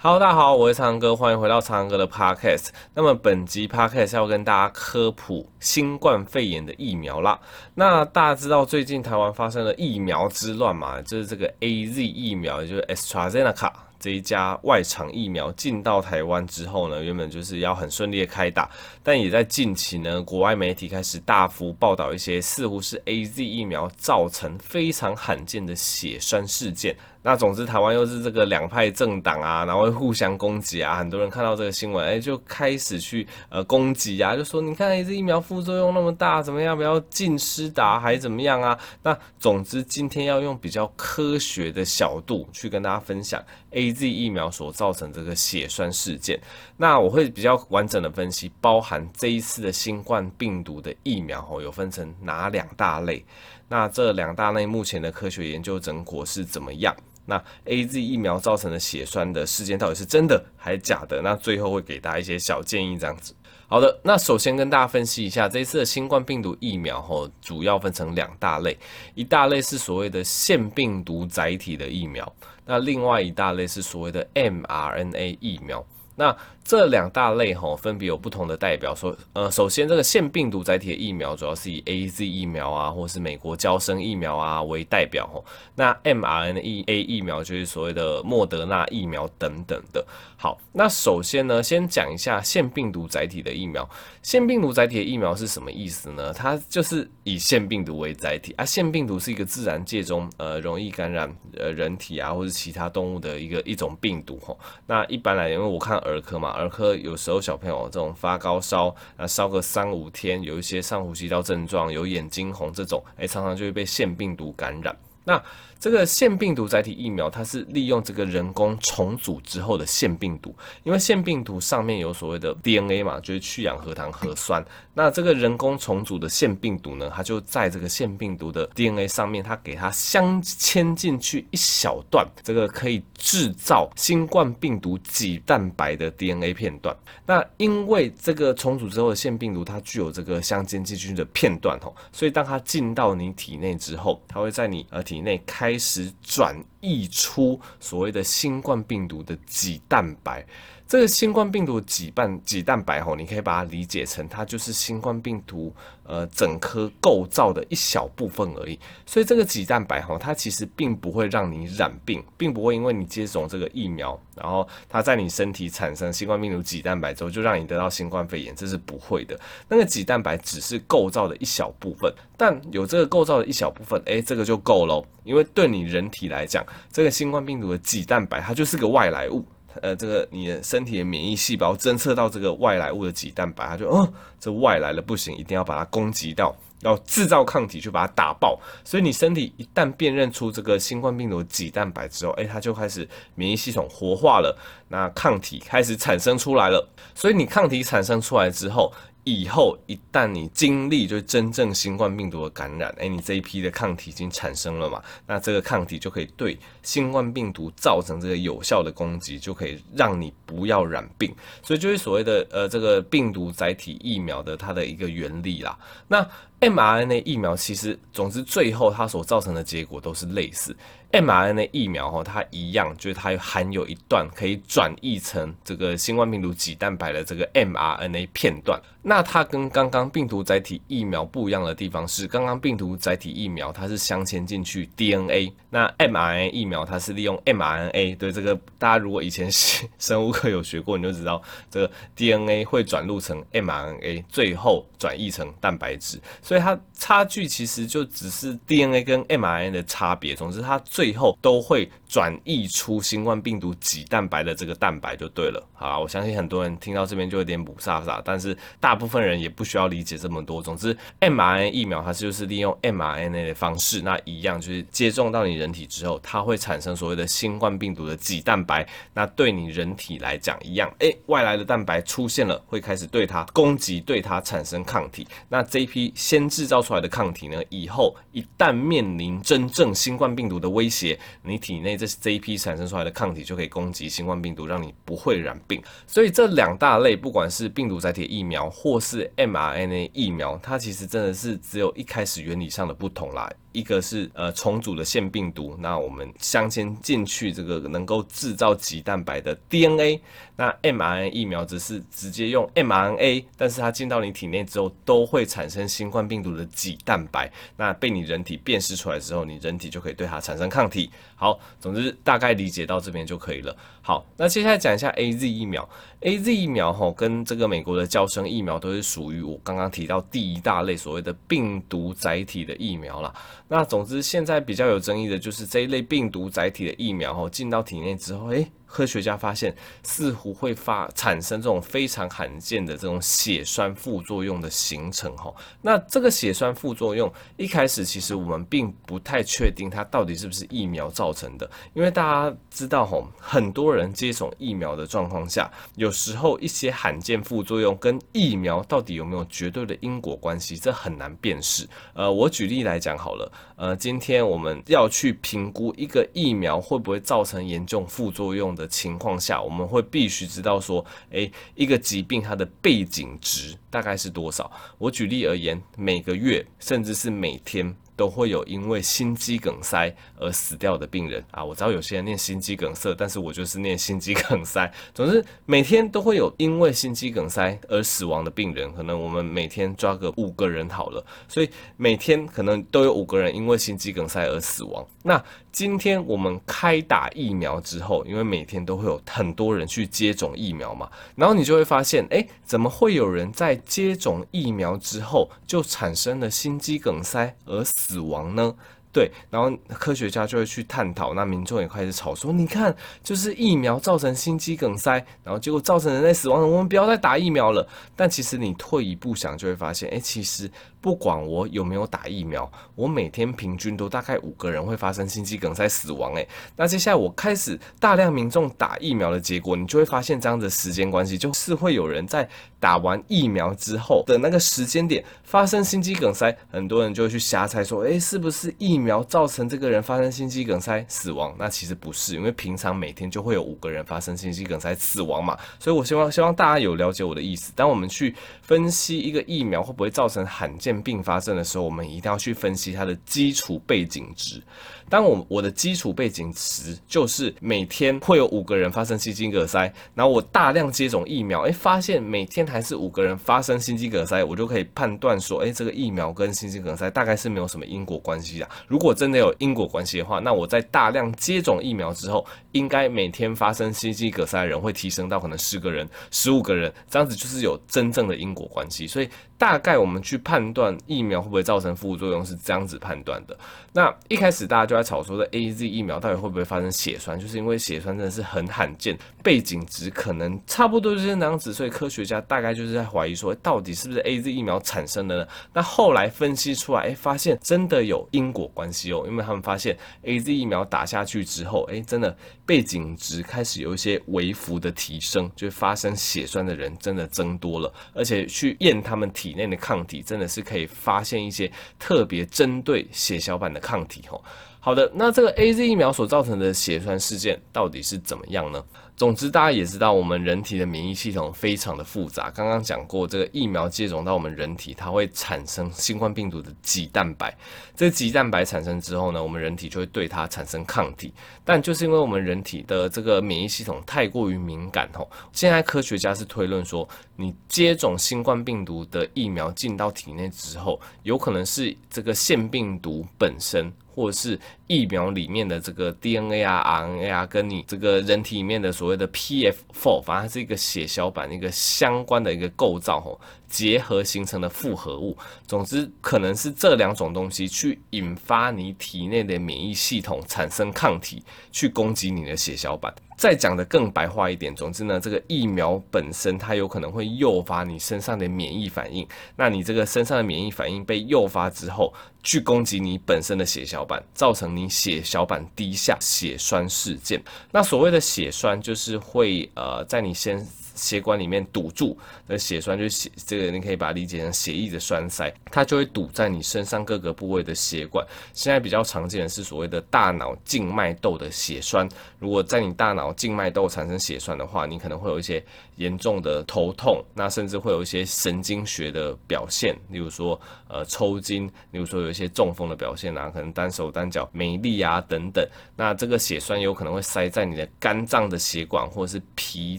Hello，大家好，我是苍哥，欢迎回到苍哥的 Podcast。那么本集 Podcast 要跟大家科普新冠肺炎的疫苗啦。那大家知道最近台湾发生了疫苗之乱嘛？就是这个 AZ 疫苗，也就是 AstraZeneca 这一家外厂疫苗进到台湾之后呢，原本就是要很顺利的开打，但也在近期呢，国外媒体开始大幅报道一些似乎是 AZ 疫苗造成非常罕见的血栓事件。那总之，台湾又是这个两派政党啊，然后互相攻击啊。很多人看到这个新闻，哎，就开始去呃攻击啊，就说你看，这疫苗副作用那么大，怎么样？不要禁施打还怎么样啊？那总之，今天要用比较科学的角度去跟大家分享 AZ 疫苗所造成这个血栓事件。那我会比较完整的分析，包含这一次的新冠病毒的疫苗哦，有分成哪两大类？那这两大类目前的科学研究成果是怎么样？那 AZ 疫苗造成的血栓的事件到底是真的还是假的？那最后会给大家一些小建议，这样子。好的，那首先跟大家分析一下这一次的新冠病毒疫苗吼，主要分成两大类，一大类是所谓的腺病毒载体的疫苗，那另外一大类是所谓的 mRNA 疫苗。那这两大类吼，分别有不同的代表。说，呃，首先这个腺病毒载体的疫苗，主要是以 AZ 疫苗啊，或是美国娇生疫苗啊为代表吼。那 m R N E A 疫苗就是所谓的莫德纳疫苗等等的。好，那首先呢，先讲一下腺病毒载体的疫苗。腺病毒载体的疫苗是什么意思呢？它就是以腺病毒为载体啊。腺病毒是一个自然界中呃容易感染呃人体啊或者其他动物的一个一种病毒吼。那一般来，因为我看儿科嘛。儿科有时候小朋友这种发高烧啊，烧个三五天，有一些上呼吸道症状，有眼睛红这种，哎，常常就会被腺病毒感染。那这个腺病毒载体疫苗，它是利用这个人工重组之后的腺病毒，因为腺病毒上面有所谓的 DNA 嘛，就是去氧核糖核酸。那这个人工重组的腺病毒呢，它就在这个腺病毒的 DNA 上面，它给它镶嵌进去一小段，这个可以制造新冠病毒棘蛋白的 DNA 片段。那因为这个重组之后的腺病毒，它具有这个镶嵌进去的片段吼，所以当它进到你体内之后，它会在你呃体内开。开始转移出所谓的新冠病毒的棘蛋白。这个新冠病毒棘蛋几蛋白吼，你可以把它理解成它就是新冠病毒呃整颗构造的一小部分而已。所以这个几蛋白吼，它其实并不会让你染病，并不会因为你接种这个疫苗，然后它在你身体产生新冠病毒几蛋白之后，就让你得到新冠肺炎，这是不会的。那个几蛋白只是构造的一小部分，但有这个构造的一小部分，诶，这个就够了。因为对你人体来讲，这个新冠病毒的几蛋白它就是个外来物。呃，这个你的身体的免疫细胞侦测到这个外来物的几蛋白，它就哦，这外来的不行，一定要把它攻击到，要制造抗体去把它打爆。所以你身体一旦辨认出这个新冠病毒几蛋白之后，哎，它就开始免疫系统活化了，那抗体开始产生出来了。所以你抗体产生出来之后，以后一旦你经历就是真正新冠病毒的感染，诶，你这一批的抗体已经产生了嘛？那这个抗体就可以对新冠病毒造成这个有效的攻击，就可以让你不要染病。所以就是所谓的呃这个病毒载体疫苗的它的一个原理啦。那 mRNA 疫苗其实总之最后它所造成的结果都是类似。mRNA 疫苗哈，它一样，就是它含有一段可以转译成这个新冠病毒棘蛋白的这个 mRNA 片段。那它跟刚刚病毒载体疫苗不一样的地方是，刚刚病毒载体疫苗它是镶嵌进去 DNA，那 mRNA 疫苗它是利用 mRNA。对这个，大家如果以前生物课有学过，你就知道这个 DNA 会转录成 mRNA，最后转译成蛋白质。所以它差距其实就只是 DNA 跟 mRNA 的差别。总之，它最后都会转译出新冠病毒棘蛋白的这个蛋白就对了。好，我相信很多人听到这边就有点雾煞煞，但是大。部分人也不需要理解这么多。总之，mRNA 疫苗它就是利用 mRNA 的方式，那一样就是接种到你人体之后，它会产生所谓的新冠病毒的棘蛋白。那对你人体来讲一样，诶，外来的蛋白出现了，会开始对它攻击，对它产生抗体。那这一批先制造出来的抗体呢，以后一旦面临真正新冠病毒的威胁，你体内这这一批产生出来的抗体就可以攻击新冠病毒，让你不会染病。所以这两大类，不管是病毒载体疫苗或是 mRNA 疫苗，它其实真的是只有一开始原理上的不同啦。一个是呃重组的腺病毒，那我们镶嵌进去这个能够制造棘蛋白的 DNA，那 mRNA 疫苗则是直接用 mRNA，但是它进到你体内之后都会产生新冠病毒的棘蛋白，那被你人体辨识出来之后，你人体就可以对它产生抗体。好，总之大概理解到这边就可以了。好，那接下来讲一下 AZ 疫苗，AZ 疫苗吼跟这个美国的娇生疫苗都是属于我刚刚提到第一大类所谓的病毒载体的疫苗啦。那总之现在比较有争议的就是这一类病毒载体的疫苗吼进到体内之后，诶。科学家发现，似乎会发产生这种非常罕见的这种血栓副作用的形成哈。那这个血栓副作用一开始其实我们并不太确定它到底是不是疫苗造成的，因为大家知道哈，很多人接种疫苗的状况下，有时候一些罕见副作用跟疫苗到底有没有绝对的因果关系，这很难辨识。呃，我举例来讲好了，呃，今天我们要去评估一个疫苗会不会造成严重副作用的情况下，我们会必须知道说，诶，一个疾病它的背景值大概是多少？我举例而言，每个月甚至是每天。都会有因为心肌梗塞而死掉的病人啊！我知道有些人念心肌梗塞，但是我就是念心肌梗塞。总之，每天都会有因为心肌梗塞而死亡的病人，可能我们每天抓个五个人好了，所以每天可能都有五个人因为心肌梗塞而死亡。那今天我们开打疫苗之后，因为每天都会有很多人去接种疫苗嘛，然后你就会发现，哎，怎么会有人在接种疫苗之后就产生了心肌梗塞而死亡呢？对，然后科学家就会去探讨，那民众也开始吵说，你看，就是疫苗造成心肌梗塞，然后结果造成人类死亡，我们不要再打疫苗了。但其实你退一步想，就会发现，诶，其实。不管我有没有打疫苗，我每天平均都大概五个人会发生心肌梗塞死亡。诶，那接下来我开始大量民众打疫苗的结果，你就会发现这样的时间关系，就是会有人在打完疫苗之后的那个时间点发生心肌梗塞，很多人就会去瞎猜说，诶，是不是疫苗造成这个人发生心肌梗塞死亡？那其实不是，因为平常每天就会有五个人发生心肌梗塞死亡嘛。所以我希望希望大家有了解我的意思。当我们去分析一个疫苗会不会造成罕见并发症的时候，我们一定要去分析它的基础背景值。当我我的基础背景值就是每天会有五个人发生心肌梗塞，然后我大量接种疫苗，诶，发现每天还是五个人发生心肌梗塞，我就可以判断说，诶，这个疫苗跟心肌梗塞大概是没有什么因果关系的。如果真的有因果关系的话，那我在大量接种疫苗之后，应该每天发生心肌梗塞的人会提升到可能十个人、十五个人，这样子就是有真正的因果关系。所以大概我们去判断疫苗会不会造成副作用是这样子判断的。那一开始大家就在吵说的 AZ 疫苗到底会不会发生血栓，就是因为血栓真的是很罕见，背景值可能差不多就是那样子，所以科学家大大概就是在怀疑说，到底是不是 AZ 疫苗产生的呢？那后来分析出来，哎，发现真的有因果关系哦，因为他们发现 AZ 疫苗打下去之后，哎，真的背景值开始有一些微幅的提升，就发生血栓的人真的增多了，而且去验他们体内的抗体，真的是可以发现一些特别针对血小板的抗体哦。好的，那这个 AZ 疫苗所造成的血栓事件到底是怎么样呢？总之，大家也知道，我们人体的免疫系统非常的复杂。刚刚讲过，这个疫苗接种到我们人体，它会产生新冠病毒的棘蛋白。这棘蛋白产生之后呢，我们人体就会对它产生抗体。但就是因为我们人体的这个免疫系统太过于敏感吼，现在科学家是推论说，你接种新冠病毒的疫苗进到体内之后，有可能是这个腺病毒本身。或者是疫苗里面的这个 DNA 啊、RNA 啊，跟你这个人体里面的所谓的 PF4，反正它是一个血小板一个相关的一个构造吼，结合形成的复合物。总之，可能是这两种东西去引发你体内的免疫系统产生抗体，去攻击你的血小板。再讲得更白话一点，总之呢，这个疫苗本身它有可能会诱发你身上的免疫反应，那你这个身上的免疫反应被诱发之后，去攻击你本身的血小板，造成你血小板低下血栓事件。那所谓的血栓，就是会呃在你先。血管里面堵住的血栓，就血这个你可以把它理解成血液的栓塞，它就会堵在你身上各个部位的血管。现在比较常见的是所谓的大脑静脉窦的血栓。如果在你大脑静脉窦产生血栓的话，你可能会有一些严重的头痛，那甚至会有一些神经学的表现，例如说呃抽筋，例如说有一些中风的表现啊，可能单手单脚没力啊等等。那这个血栓有可能会塞在你的肝脏的血管或者是脾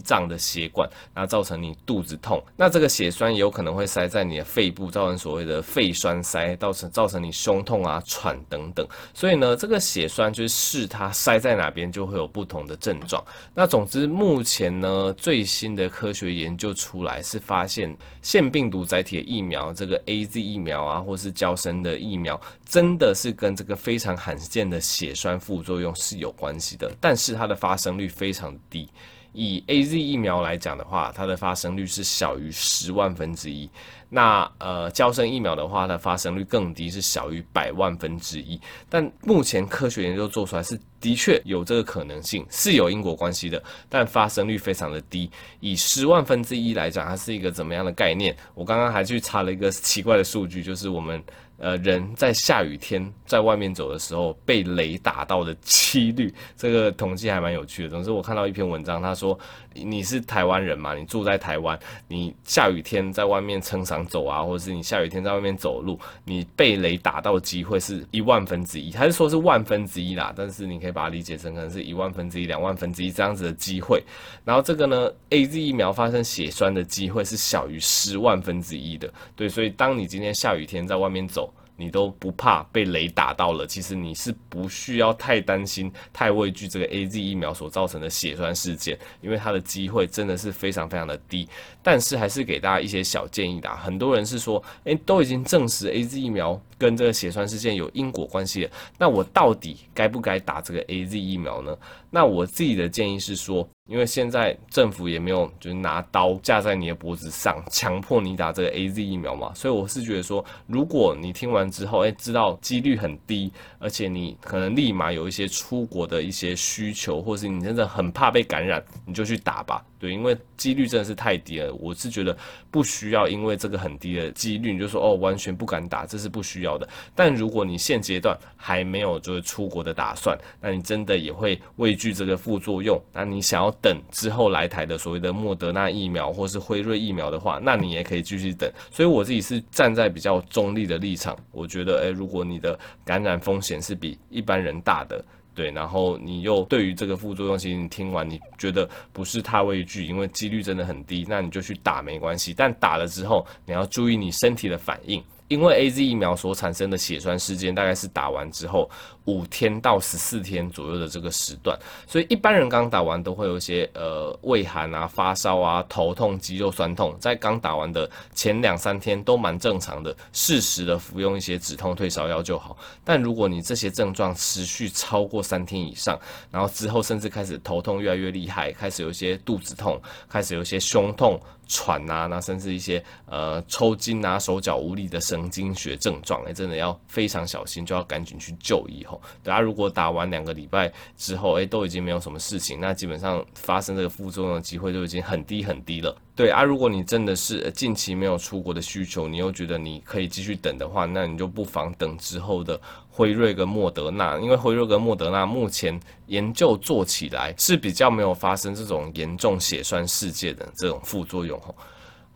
脏的血管，那造成你肚子痛。那这个血栓有可能会塞在你的肺部，造成所谓的肺栓塞，造成造成你胸痛啊、喘等等。所以呢，这个血栓就是它塞在哪边就会有不同的症状。那总之，目前呢最新的科学研究出来是发现，腺病毒载体的疫苗，这个 AZ 疫苗啊，或是胶生的疫苗，真的是跟这个非常罕见的血栓副作用是有关系的，但是它的发生率非常低。以 AZ 疫苗来讲的话，它的发生率是小于十万分之一。那呃，娇生疫苗的话，它发生率更低，是小于百万分之一。但目前科学研究做出来是的确有这个可能性，是有因果关系的，但发生率非常的低。以十万分之一来讲，它是一个怎么样的概念？我刚刚还去查了一个奇怪的数据，就是我们。呃，人在下雨天在外面走的时候被雷打到的几率，这个统计还蛮有趣的。总之，我看到一篇文章，他说你是台湾人嘛，你住在台湾，你下雨天在外面撑伞走啊，或者是你下雨天在外面走路，你被雷打到机会是一万分之一，他是说是万分之一啦？但是你可以把它理解成可能是一万分之一、两万分之一这样子的机会。然后这个呢，AZ 疫苗发生血栓的机会是小于十万分之一的。对，所以当你今天下雨天在外面走，你都不怕被雷打到了，其实你是不需要太担心、太畏惧这个 AZ 疫苗所造成的血栓事件，因为它的机会真的是非常非常的低。但是还是给大家一些小建议的，啊很多人是说，诶，都已经证实 AZ 疫苗跟这个血栓事件有因果关系了，那我到底该不该打这个 AZ 疫苗呢？那我自己的建议是说，因为现在政府也没有就是拿刀架在你的脖子上，强迫你打这个 AZ 疫苗嘛，所以我是觉得说，如果你听完之后，诶，知道几率很低，而且你可能立马有一些出国的一些需求，或是你真的很怕被感染，你就去打吧。对，因为几率真的是太低了，我是觉得不需要因为这个很低的几率，你就说哦，完全不敢打，这是不需要的。但如果你现阶段还没有就是出国的打算，那你真的也会畏惧这个副作用，那你想要等之后来台的所谓的莫德纳疫苗或是辉瑞疫苗的话，那你也可以继续等。所以我自己是站在比较中立的立场，我觉得，诶，如果你的感染风险是比一般人大的。对，然后你又对于这个副作用，其实你听完你觉得不是太畏惧，因为几率真的很低，那你就去打没关系。但打了之后，你要注意你身体的反应。因为 AZ 疫苗所产生的血栓事件，大概是打完之后五天到十四天左右的这个时段，所以一般人刚打完都会有一些呃畏寒啊、发烧啊、头痛、肌肉酸痛，在刚打完的前两三天都蛮正常的，适时的服用一些止痛退烧药就好。但如果你这些症状持续超过三天以上，然后之后甚至开始头痛越来越厉害，开始有一些肚子痛，开始有一些胸痛。喘呐、那甚至一些呃抽筋啊、手脚无力的神经学症状，哎，真的要非常小心，就要赶紧去就医吼。大家如果打完两个礼拜之后，哎，都已经没有什么事情，那基本上发生这个副作用的机会就已经很低很低了。对啊，如果你真的是近期没有出国的需求，你又觉得你可以继续等的话，那你就不妨等之后的辉瑞跟莫德纳，因为辉瑞跟莫德纳目前研究做起来是比较没有发生这种严重血栓事件的这种副作用。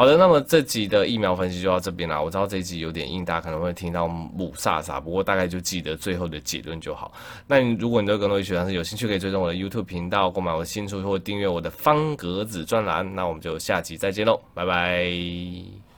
好的，那么这集的疫苗分析就到这边啦。我知道这一集有点硬，大家可能会听到母萨萨，不过大概就记得最后的结论就好。那你如果你对更多医学常识有兴趣，可以追踪我的 YouTube 频道，购买我的新书或订阅我的方格子专栏。那我们就下集再见喽，拜拜。